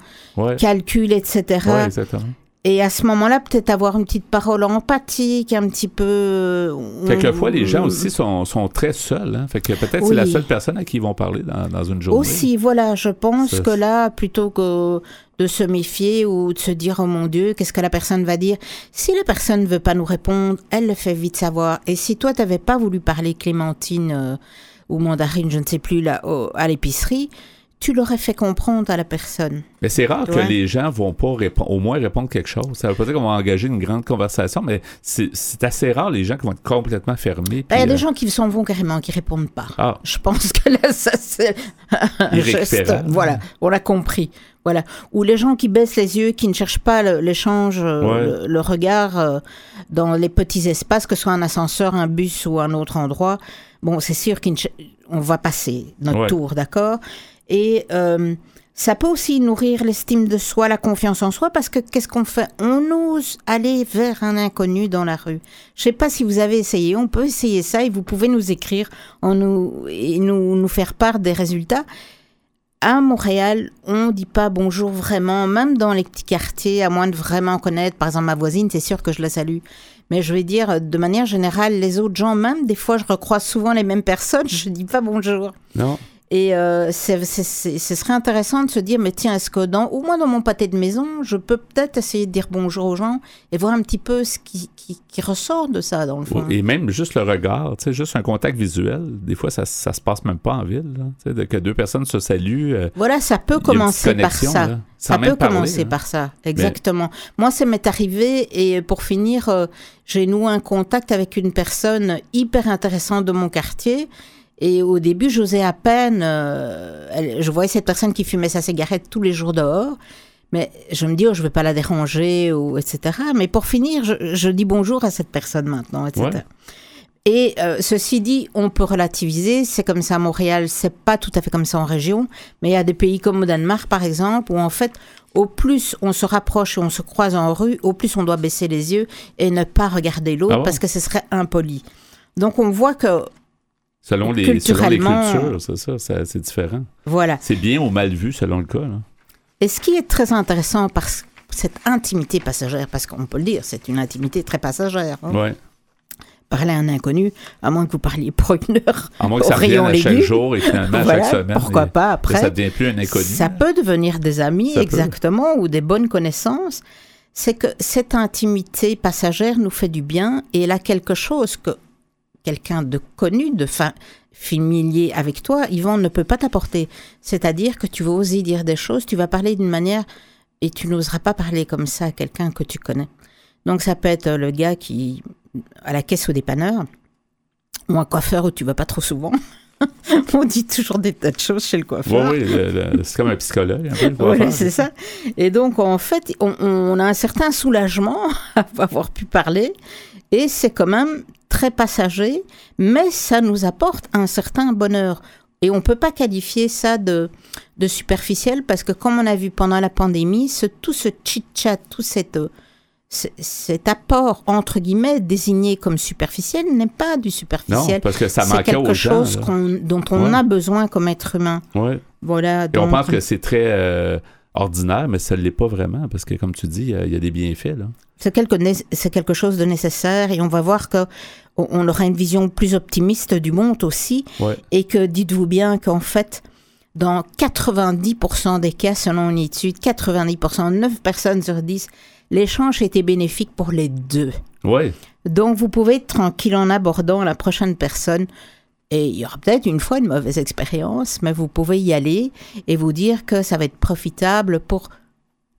calculent, etc. exactement. Et à ce moment-là, peut-être avoir une petite parole empathique, un petit peu. Euh, Quelquefois, les gens aussi sont, sont très seuls. Hein? Fait que peut-être c'est la seule personne à qui ils vont parler dans, dans une journée. Aussi, voilà. Je pense que là, plutôt que de se méfier ou de se dire oh mon Dieu, qu'est-ce que la personne va dire? Si la personne ne veut pas nous répondre, elle le fait vite savoir. Et si toi, tu n'avais pas voulu parler Clémentine euh, ou Mandarine, je ne sais plus, là, à l'épicerie, tu l'aurais fait comprendre à la personne. Mais c'est rare que les gens vont pas répondre, au moins répondre quelque chose. Ça veut pas dire qu'on va engager une grande conversation, mais c'est assez rare les gens qui vont être complètement fermés. Ben, il y a des euh, gens qui s'en vont carrément, qui répondent pas. Ah. Je pense que là, ça c'est un geste. Voilà, on l'a compris. Voilà. Ou les gens qui baissent les yeux, qui ne cherchent pas l'échange, euh, le, regard euh, dans les petits espaces, que ce soit un ascenseur, un bus ou un autre endroit. Bon, c'est sûr qu'on va passer notre tour, d'accord? Et euh, ça peut aussi nourrir l'estime de soi, la confiance en soi, parce que qu'est-ce qu'on fait? On ose aller vers un inconnu dans la rue. Je sais pas si vous avez essayé, on peut essayer ça et vous pouvez nous écrire en nous, et nous, faire part des résultats. À Montréal, on dit pas bonjour vraiment, même dans les petits quartiers, à moins de vraiment connaître. Par exemple, ma voisine, c'est sûr que je la salue. Mais je vais dire, de manière générale, les autres gens, même des fois, je recroise souvent les mêmes personnes, je dis pas bonjour. Non. Et euh, ce serait intéressant de se dire, mais tiens, est-ce que dans, au moins dans mon pâté de maison, je peux peut-être essayer de dire bonjour aux gens et voir un petit peu ce qui, qui, ressort de ça, dans le fond. Et même juste le regard, tu sais, juste un contact visuel. Des fois, ça, ça se passe même pas en ville, tu sais, que deux personnes se saluent. Euh, voilà, ça peut commencer par ça. Ça peut commencer hein. par ça, exactement. Moi, ça m'est arrivé et pour finir, euh, j'ai noué un contact avec une personne hyper intéressante de mon quartier et au début, j'osais à peine. Euh, je voyais cette personne qui fumait sa cigarette tous les jours dehors. Mais je me dis, oh, je ne vais pas la déranger, ou, etc. Mais pour finir, je, dis bonjour à cette personne maintenant, etc. Et euh, ceci dit, on peut relativiser. C'est comme ça à Montréal, c'est pas tout à fait comme ça en région. Mais il y a des pays comme au Danemark, par exemple, où en fait, au plus on se rapproche et on se croise en rue, au plus on doit baisser les yeux et ne pas regarder l'autre ah parce que ce serait impoli. Donc on voit que Selon les, selon les cultures, c'est ça, c'est différent. Voilà. C'est bien ou mal vu selon le cas. Et ce qui est très intéressant parce, cette intimité passagère, parce qu'on peut le dire, c'est une intimité très passagère. hein. Ouais. Parler à un inconnu, à moins que vous parliez pour une heure À moins que ça revienne à chaque jour et finalement à Voilà, chaque semaine. pourquoi pas après. Ça devient plus un inconnu. Ça peut devenir des amis, Ça peut. exactement, ou des bonnes connaissances. C'est que cette intimité passagère nous fait du bien et elle a quelque chose que quelqu'un de connu, de fa- familier avec toi, Yvan ne peut pas t'apporter. C'est-à-dire que tu vas oser dire des choses, tu vas parler d'une manière et tu n'oseras pas parler comme ça à quelqu'un que tu connais. Donc ça peut être le gars qui à la caisse au dépanneur ou un coiffeur où tu vas pas trop souvent. On dit toujours des tas de choses chez le coiffeur. oui, c'est comme un psychologue. Un peu, le Oui, c'est ça. Et donc, en fait, on, on a un certain soulagement à avoir pu parler. Et c'est quand même très passager, mais ça nous apporte un certain bonheur. Et on ne peut pas qualifier ça de, de superficiel parce que, comme on a vu pendant la pandémie, ce, tout ce chit-chat, tout cette, ce- cet apport, entre guillemets, désigné comme superficiel, n'est pas du Non, superficiel. parce que ça manquait quelque aux gens. chose qu'on- dont on Ouais. a besoin comme être humain. Ouais. Voilà. Et on donc- pense que c'est très euh, ordinaire, mais ça ne l'est pas vraiment, parce que, comme tu dis, il y a- il y, a des bienfaits. Là. C'est quelque, quelque chose de nécessaire et on va voir que on- aura une vision plus optimiste du monde aussi Ouais. et que dites-vous bien qu'en fait, dans 90% des cas, selon une étude, 90%, 9 personnes sur 10, l'échange était bénéfique pour les deux. Ouais. Donc vous pouvez être tranquille en abordant la prochaine personne. Et il y aura peut-être une fois une mauvaise expérience, mais vous pouvez y aller et vous dire que ça va être profitable pour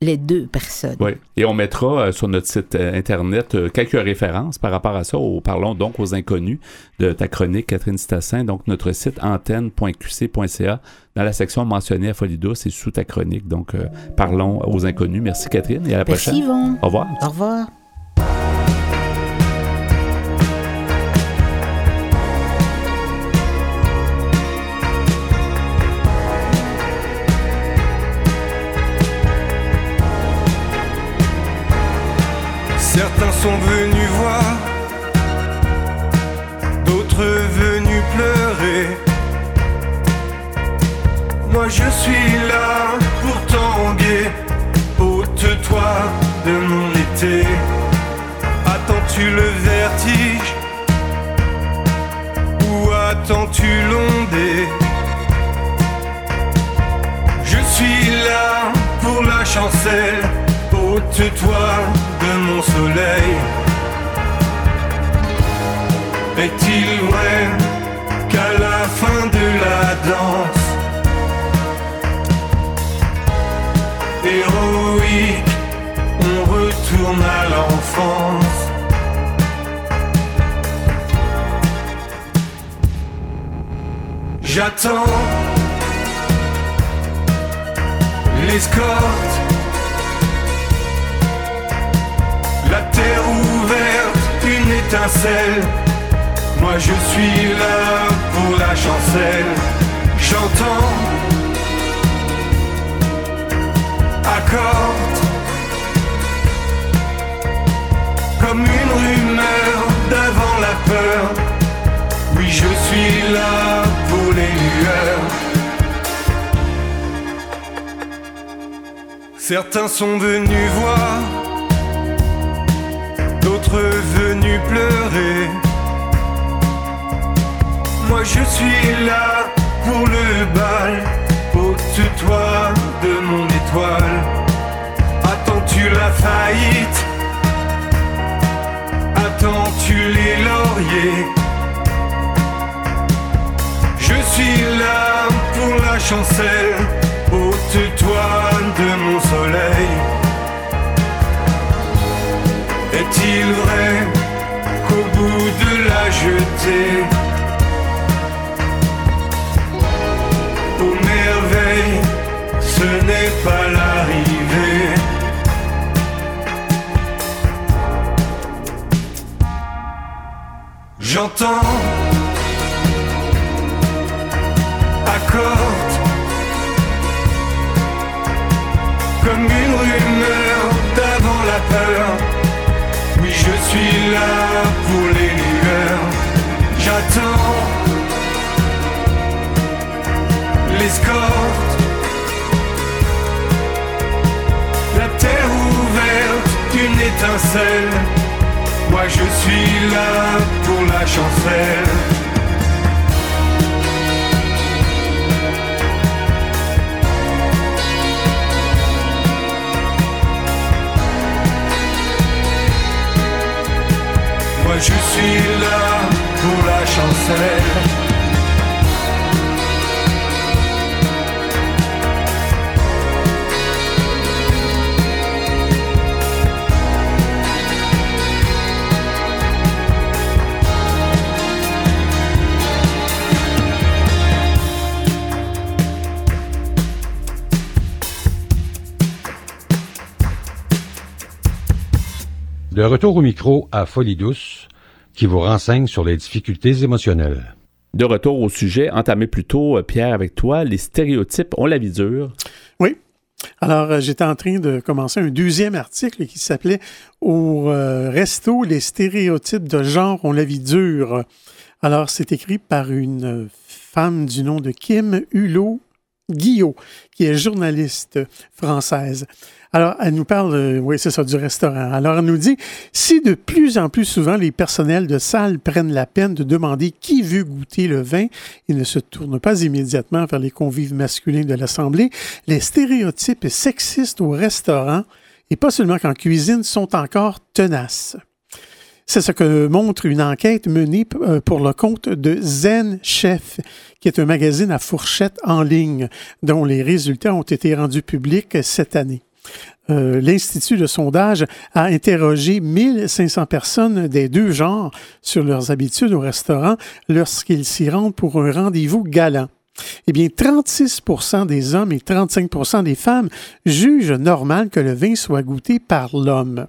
les deux personnes. Oui. Et on mettra euh, sur notre site euh, Internet euh, quelques références par rapport à ça. Au- parlons donc aux inconnus de ta chronique, Catherine Stassin. Donc, notre site antenne.qc.ca. Dans la section mentionnée à Folie Douce et sous ta chronique. Donc, parlons aux inconnus. Merci, Catherine. Et à la Merci prochaine. Yvon. Au revoir. Au revoir. Certains sont venus voir, d'autres venus pleurer. Moi je suis là pour tanguer, ôte-toi de mon été. Attends-tu le vertige? Ou attends-tu l'ondée? Je suis là pour la chancelle, ôte-toi de mon soleil. Est-il vrai qu'à la fin de la danse, héroïque, on retourne à l'enfance? J'attends l'escorte terre ouverte, une étincelle. Moi je suis là pour la chancelle. J'entends accorde comme une rumeur d'avant la peur. Oui, je suis là pour les lueurs. Certains sont venus voir d'autres venus pleurer. Moi je suis là pour le bal, ôte-toi de mon étoile. Attends-tu la faillite? Attends-tu les lauriers? Je suis là pour la chancelle, ôte-toi de Est-il vrai qu'au bout de la jetée, aux merveilles, ce n'est pas l'arrivée? J'entends là pour les lueurs. J'attends l'escorte. La terre ouverte étincelle. Moi je suis là pour la chancelle. Je suis là pour la chancelle. De retour au micro à Folie Douce, qui vous renseigne sur les difficultés émotionnelles. De retour au sujet entamé plus tôt, euh, Pierre, avec toi, les stéréotypes ont la vie dure. Oui. Alors, euh, j'étais en train de commencer un deuxième article qui s'appelait Au euh, resto, les stéréotypes de genre ont la vie dure. Alors, c'est écrit par une femme du nom de Kim Hulot Guillot, qui est journaliste française. Alors, elle nous parle, euh, oui, c'est ça, du restaurant. Alors, elle nous dit, si de plus en plus souvent les personnels de salle prennent la peine de demander qui veut goûter le vin et ne se tournent pas immédiatement vers les convives masculins de l'Assemblée, les stéréotypes sexistes au restaurant, et pas seulement qu'en cuisine, sont encore tenaces. C'est ce que montre une enquête menée euh, pour le compte de Zen Chef, qui est un magazine à fourchette en ligne, dont les résultats ont été rendus publics cette année. Euh, L'Institut de sondage a interrogé 1500 personnes des deux genres sur leurs habitudes au restaurant lorsqu'ils s'y rendent pour un rendez-vous galant. Eh bien, 36% des hommes et 35% des femmes jugent normal que le vin soit goûté par l'homme.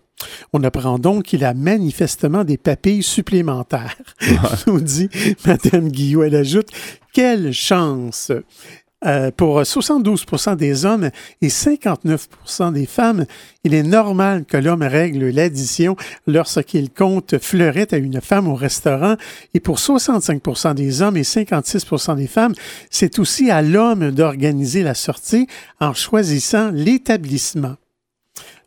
On apprend donc qu'il a manifestement des papilles supplémentaires, nous dit Mme Guillot. Elle ajoute Quelle chance! Euh, pour 72% des hommes et 59% des femmes, il est normal que l'homme règle l'addition lorsqu'il compte fleurette à une femme au restaurant. Et pour 65% des hommes et 56% des femmes, c'est aussi à l'homme d'organiser la sortie en choisissant l'établissement.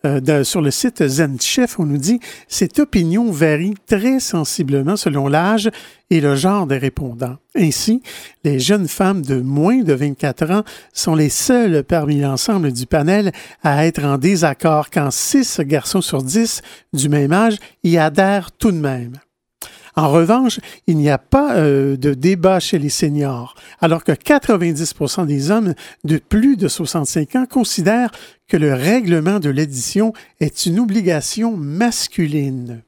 Euh, sur le site ZenChef, on nous dit cette opinion varie très sensiblement selon l'âge et le genre des répondants. Ainsi, les jeunes femmes de moins de 24 ans sont les seules parmi l'ensemble du panel à être en désaccord quand 6 garçons sur 10 du même âge y adhèrent tout de même. En revanche, il n'y a pas euh, de débat chez les seniors, alors que 90% des hommes de plus de 65 ans considèrent que le règlement de l'édition est une obligation masculine.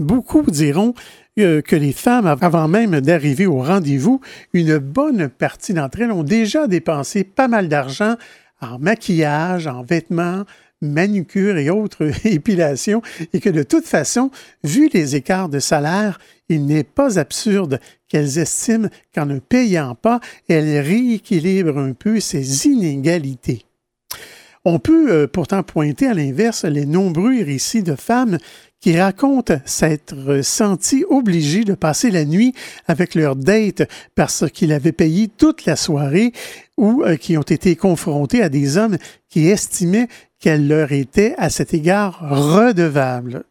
Beaucoup diront euh, que les femmes, avant même d'arriver au rendez-vous, une bonne partie d'entre elles ont déjà dépensé pas mal d'argent en maquillage, en vêtements, manucure et autres épilations, et que de toute façon, vu les écarts de salaire, il n'est pas absurde qu'elles estiment qu'en ne payant pas, elles rééquilibrent un peu ces inégalités. On peut euh, pourtant pointer à l'inverse les nombreux récits de femmes qui racontent s'être senties obligées de passer la nuit avec leur date parce qu'ils avaient payé toute la soirée ou euh, qui ont été confrontées à des hommes qui estimaient qu'elle leur était à cet égard redevable.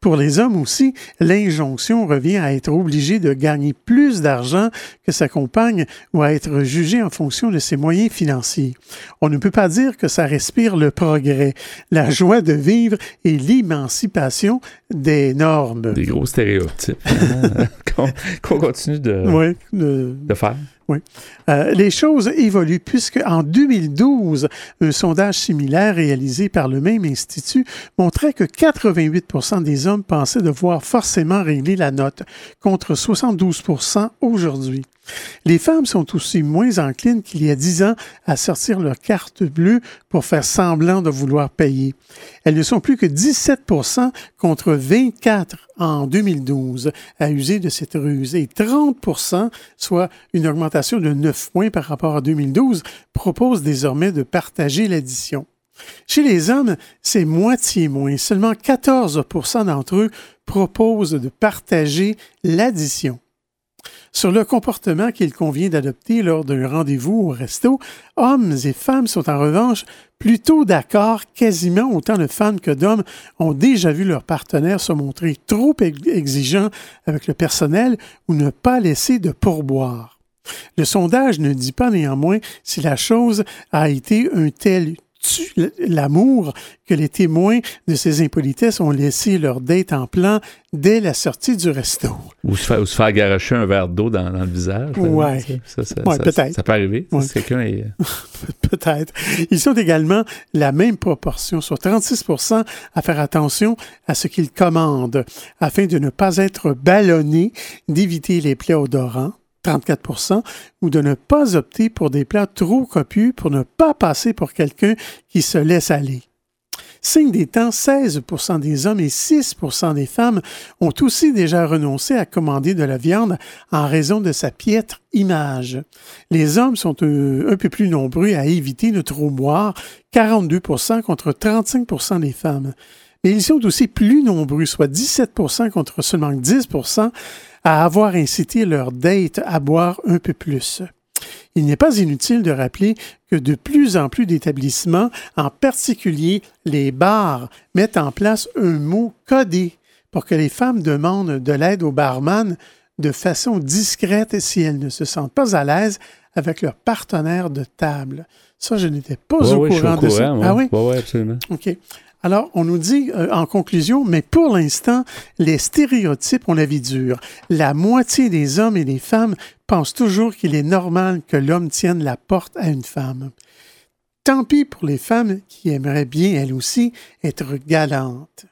Pour les hommes aussi, l'injonction revient à être obligé de gagner plus d'argent que sa compagne ou à être jugé en fonction de ses moyens financiers. On ne peut pas dire que ça respire le progrès, la joie de vivre et l'émancipation des normes. Des gros stéréotypes hein, qu'on continue de, de faire. Oui. Euh, les choses évoluent puisque en 2012, un sondage similaire réalisé par le même institut montrait que 88% des hommes pensaient devoir forcément régler la note, contre 72% aujourd'hui. Les femmes sont aussi moins enclines qu'il y a dix ans à sortir leur carte bleue pour faire semblant de vouloir payer. Elles ne sont plus que 17% contre 24 en 2012 à user de cette ruse et 30% soit une augmentation de 9 points par rapport à 2012, proposent désormais de partager l'addition. Chez les hommes, c'est moitié moins. Seulement 14% d'entre eux proposent de partager l'addition. Sur le comportement qu'il convient d'adopter lors d'un rendez-vous au resto, hommes et femmes sont en revanche plutôt d'accord. Quasiment autant de femmes que d'hommes ont déjà vu leur partenaire se montrer trop exigeant avec le personnel ou ne pas laisser de pourboire. Le sondage ne dit pas néanmoins si la chose a été un tel l'amour que les témoins de ces impolitesses ont laissé leur date en plan dès la sortie du resto. Ou se faire, ou se faire garocher un verre d'eau dans, le visage. Ouais. Ça, peut-être. Ça peut arriver. Si quelqu'un est... peut-être. Ils sont également la même proportion, soit 36% à faire attention à ce qu'ils commandent afin de ne pas être ballonnés, d'éviter les plaies odorants 34% ou de ne pas opter pour des plats trop copieux pour ne pas passer pour quelqu'un qui se laisse aller. Signe des temps, 16% des hommes et 6% des femmes ont aussi déjà renoncé à commander de la viande en raison de sa piètre image. Les hommes sont un, peu plus nombreux à éviter de trop boire, 42% contre 35% des femmes. Mais ils sont aussi plus nombreux, soit 17% contre seulement 10 à avoir incité leur date à boire un peu plus. Il n'est pas inutile de rappeler que de plus en plus d'établissements, en particulier les bars, mettent en place un mot codé pour que les femmes demandent de l'aide au barman de façon discrète si elles ne se sentent pas à l'aise avec leur partenaire de table. Ça, je n'étais pas au courant de ça. Ah oui? oui, absolument. OK. Alors, on nous dit euh, en conclusion, mais pour l'instant, les stéréotypes ont la vie dure. La moitié des hommes et des femmes pensent toujours qu'il est normal que l'homme tienne la porte à une femme. Tant pis pour les femmes qui aimeraient bien, elles aussi, être galantes.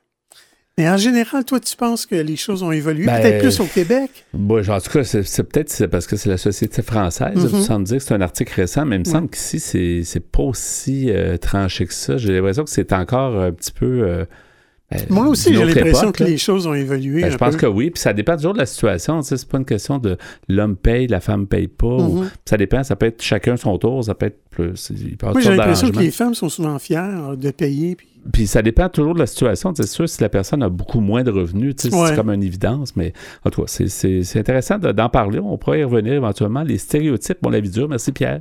Mais en général, toi, tu penses que les choses ont évolué, ben, peut-être plus au Québec? Bon, en tout cas, c'est peut-être parce que c'est la société française. Vous -hmm. dire que c'est un article récent, mais il me semble qu'ici, c'est pas aussi euh, tranché que ça. J'ai l'impression que c'est encore un petit peu. Euh, ben, Moi aussi, j'ai l'impression que les choses ont évolué. Ben, je pense que oui, puis ça dépend toujours de la situation. Tu sais, c'est pas une question de l'homme paye, la femme paye pas. Mhm. ça dépend, ça peut être chacun son tour, ça peut être plus. Moi, j'ai l'impression que les femmes sont souvent fières de payer. Puis puis ça dépend toujours de la situation. C'est sûr, si la personne a beaucoup moins de revenus, c'est comme une évidence. Mais en tout cas, c'est intéressant d'en parler. On pourrait y revenir éventuellement. Les stéréotypes, bon, la vie dure. Merci, Pierre.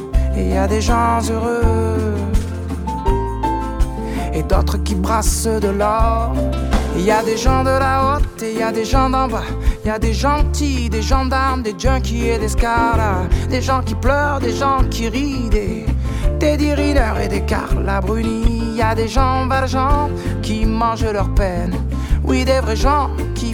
Et y a des gens heureux et d'autres qui brassent de l'or. Il y a des gens de la haute et il y a des gens d'en bas. Il y a des gentils, des gendarmes, des junkies et des scaras. Des gens qui pleurent, des gens qui rient, des Teddy et des Carla Bruni. Il y a des gens valjean qui mangent leur peine. Oui, des vrais gens qui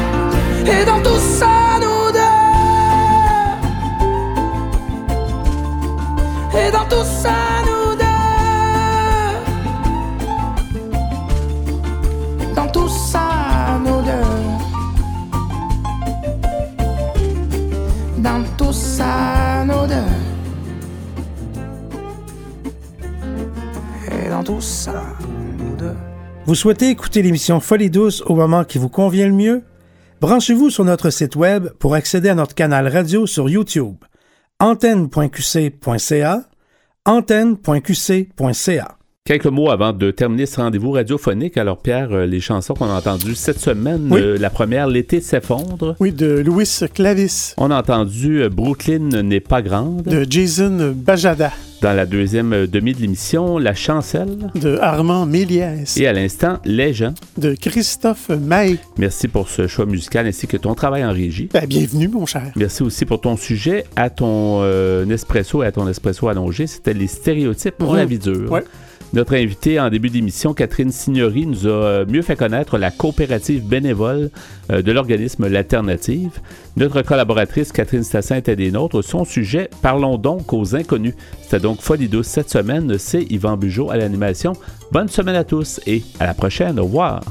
souhaitez écouter l'émission Folie douce au moment qui vous convient le mieux? Branchez-vous sur notre site web pour accéder à notre canal radio sur YouTube. antenne.qc.ca antenne.qc.ca Quelques mots avant de terminer ce rendez-vous radiophonique. Alors, Pierre, euh, les chansons qu'on a entendues cette semaine, Oui. euh, la première, L'été s'effondre. Oui, de Louis Clavis, On a entendu euh, Brooklyn n'est pas grande. de Jason Bajada, Dans la deuxième demi de l'émission, La chancelle. de Armand Méliès, Et à l'instant, Les gens. de Christophe May. Merci pour ce choix musical ainsi que ton travail en régie. Ben, bienvenue, mon cher. Merci aussi pour ton sujet à ton espresso et à ton espresso allongé. C'était les stéréotypes pour Mhm. la vie dure. Ouais. Notre invitée en début d'émission, Catherine Signori, nous a euh, mieux fait connaître la coopérative bénévole euh, de l'organisme L'Alternative. Notre collaboratrice, Catherine Stassin, était des nôtres. Son sujet, parlons donc aux inconnus. C'était donc Folie douce cette semaine. C'est Yvan Bugeaud à l'animation. Bonne semaine à tous et à la prochaine. Au revoir.